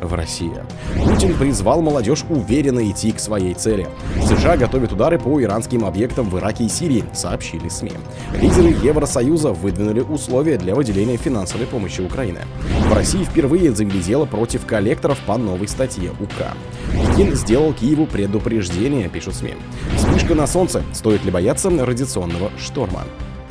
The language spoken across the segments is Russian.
В России. Путин призвал молодежь уверенно идти к своей цели. США готовят удары по иранским объектам в Ираке и Сирии, сообщили СМИ. Лидеры Евросоюза выдвинули условия для выделения финансовой помощи Украине. В России впервые завели дело против коллекторов по новой статье УК. Пекин сделал Киеву предупреждение, пишут СМИ. Вспышка на солнце. Стоит ли бояться радиационного шторма?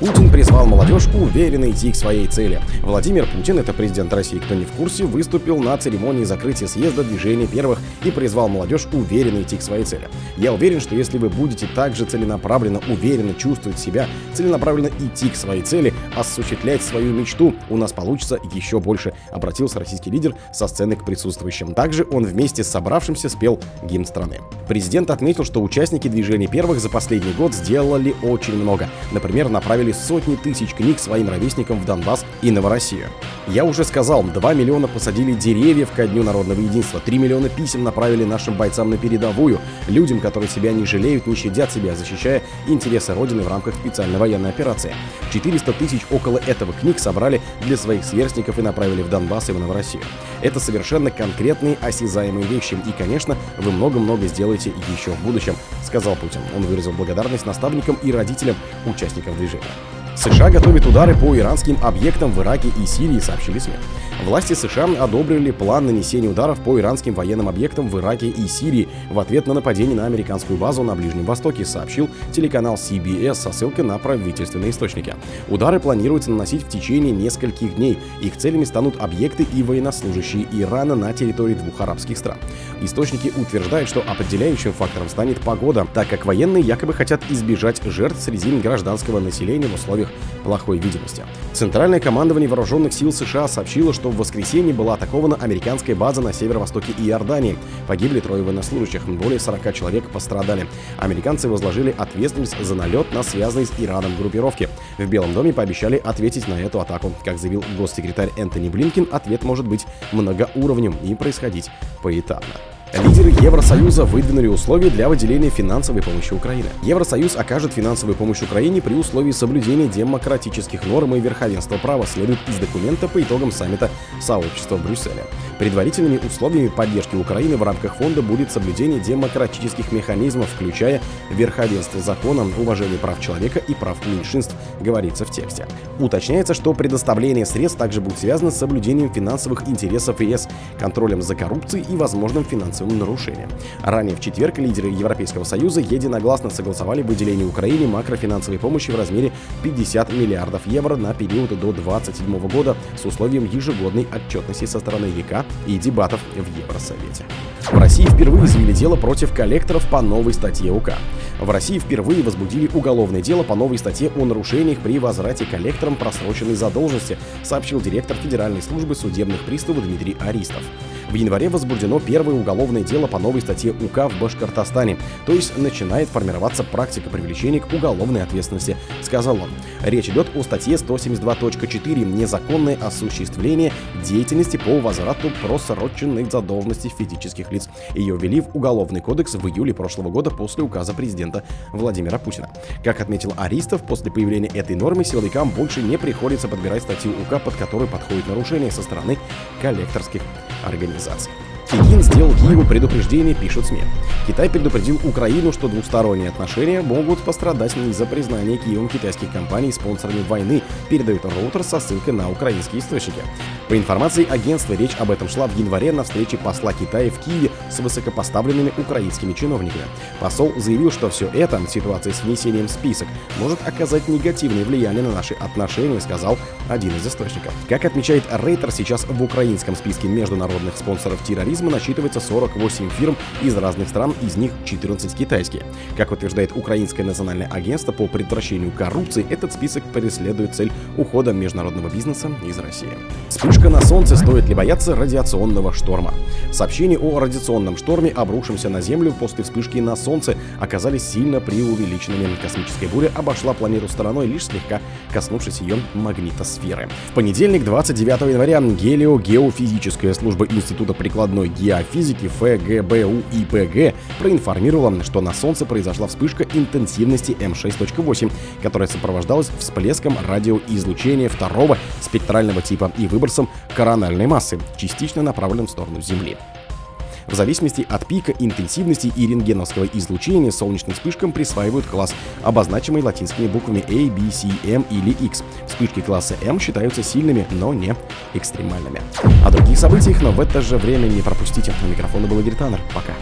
Путин призвал молодежь уверенно идти к своей цели. Владимир Путин, это президент России, кто не в курсе, выступил на церемонии закрытия съезда движения первых и призвал молодежь уверенно идти к своей цели. Я уверен, что если вы будете также целенаправленно, уверенно чувствовать себя, целенаправленно идти к своей цели, осуществлять свою мечту, у нас получится еще больше, обратился российский лидер со сцены к присутствующим. Также он вместе с собравшимся спел гимн страны. Президент отметил, что участники движения первых за последний год сделали очень много. Например, направили отправили сотни тысяч книг своим ровесникам в Донбасс и Новороссию. Я уже сказал, 2 миллиона посадили деревьев ко Дню народного единства, 3 миллиона писем направили нашим бойцам на передовую, людям, которые себя не жалеют, не щадят себя, защищая интересы Родины в рамках специальной военной операции. 400 тысяч около этого книг собрали для своих сверстников и направили в Донбасс и в Новороссию. Это совершенно конкретные осязаемые вещи, и, конечно, вы много-много сделаете еще в будущем, сказал Путин. Он выразил благодарность наставникам и родителям участников движения. США готовят удары по иранским объектам в Ираке и Сирии, сообщили СМИ. Власти США одобрили план нанесения ударов по иранским военным объектам в Ираке и Сирии в ответ на нападение на американскую базу на Ближнем Востоке, сообщил телеканал CBS со ссылкой на правительственные источники. Удары планируется наносить в течение нескольких дней. Их целями станут объекты и военнослужащие Ирана на территории двух арабских стран. Источники утверждают, что определяющим фактором станет погода, так как военные якобы хотят избежать жертв среди гражданского населения в условиях плохой видимости. Центральное командование вооруженных сил США сообщило, что в воскресенье была атакована американская база на северо-востоке Иордании. Погибли трое военнослужащих, более 40 человек пострадали. Американцы возложили ответственность за налет на связанные с Ираном группировки. В Белом доме пообещали ответить на эту атаку. Как заявил госсекретарь Энтони Блинкин, ответ может быть многоуровневым и происходить поэтапно. Лидеры Евросоюза выдвинули условия для выделения финансовой помощи Украине. Евросоюз окажет финансовую помощь Украине при условии соблюдения демократических норм и верховенства права, следует из документа по итогам саммита сообщества в Брюсселе. Предварительными условиями поддержки Украины в рамках фонда будет соблюдение демократических механизмов, включая верховенство закона, уважение прав человека и прав меньшинств, говорится в тексте. Уточняется, что предоставление средств также будет связано с соблюдением финансовых интересов ЕС, контролем за коррупцией и возможным финансовым финансовым нарушениям. Ранее в четверг лидеры Европейского Союза единогласно согласовали выделение Украине макрофинансовой помощи в размере 50 миллиардов евро на период до 2027 года с условием ежегодной отчетности со стороны ЕК и дебатов в Евросовете. В России впервые завели дело против коллекторов по новой статье УК. В России впервые возбудили уголовное дело по новой статье о нарушениях при возврате коллекторам просроченной задолженности, сообщил директор Федеральной службы судебных приставов Дмитрий Аристов. В январе возбуждено первое уголовное дело по новой статье УК в Башкортостане, то есть начинает формироваться практика привлечения к уголовной ответственности, сказал он. Речь идет о статье 172.4 «Незаконное осуществление деятельности по возврату просроченных задолженностей физических лиц». Ее ввели в Уголовный кодекс в июле прошлого года после указа президента Владимира Путина. Как отметил Аристов, после появления этой нормы силовикам больше не приходится подбирать статью УК, под которую подходит нарушение со стороны коллекторских организаций организаций. Пекин сделал Киеву предупреждение, пишут СМИ. Китай предупредил Украину, что двусторонние отношения могут пострадать из-за признания Киевом китайских компаний спонсорами войны, передает Роутер со ссылкой на украинские источники. По информации агентства, речь об этом шла в январе на встрече посла Китая в Киеве с высокопоставленными украинскими чиновниками. Посол заявил, что все это, ситуация с внесением в список, может оказать негативное влияние на наши отношения, сказал один из источников. Как отмечает Рейтер, сейчас в украинском списке международных спонсоров терроризма туризма насчитывается 48 фирм из разных стран, из них 14 китайские. Как утверждает Украинское национальное агентство по предотвращению коррупции, этот список преследует цель ухода международного бизнеса из России. Вспышка на Солнце стоит ли бояться радиационного шторма? Сообщения о радиационном шторме, обрушившемся на Землю после вспышки на Солнце, оказались сильно преувеличенными. Космическая буря обошла планету стороной, лишь слегка коснувшись ее магнитосферы. В понедельник, 29 января, Гелио-геофизическая служба Института прикладной геофизики ФГБУ ИПГ проинформировала, что на Солнце произошла вспышка интенсивности М6.8, которая сопровождалась всплеском радиоизлучения второго спектрального типа и выбросом корональной массы, частично направленным в сторону Земли. В зависимости от пика интенсивности и рентгеновского излучения солнечным вспышкам присваивают класс, обозначимый латинскими буквами A, B, C, M или X. Вспышки класса M считаются сильными, но не экстремальными. О других событиях, но в это же время не пропустите. На микрофона был Игорь Таннер. Пока.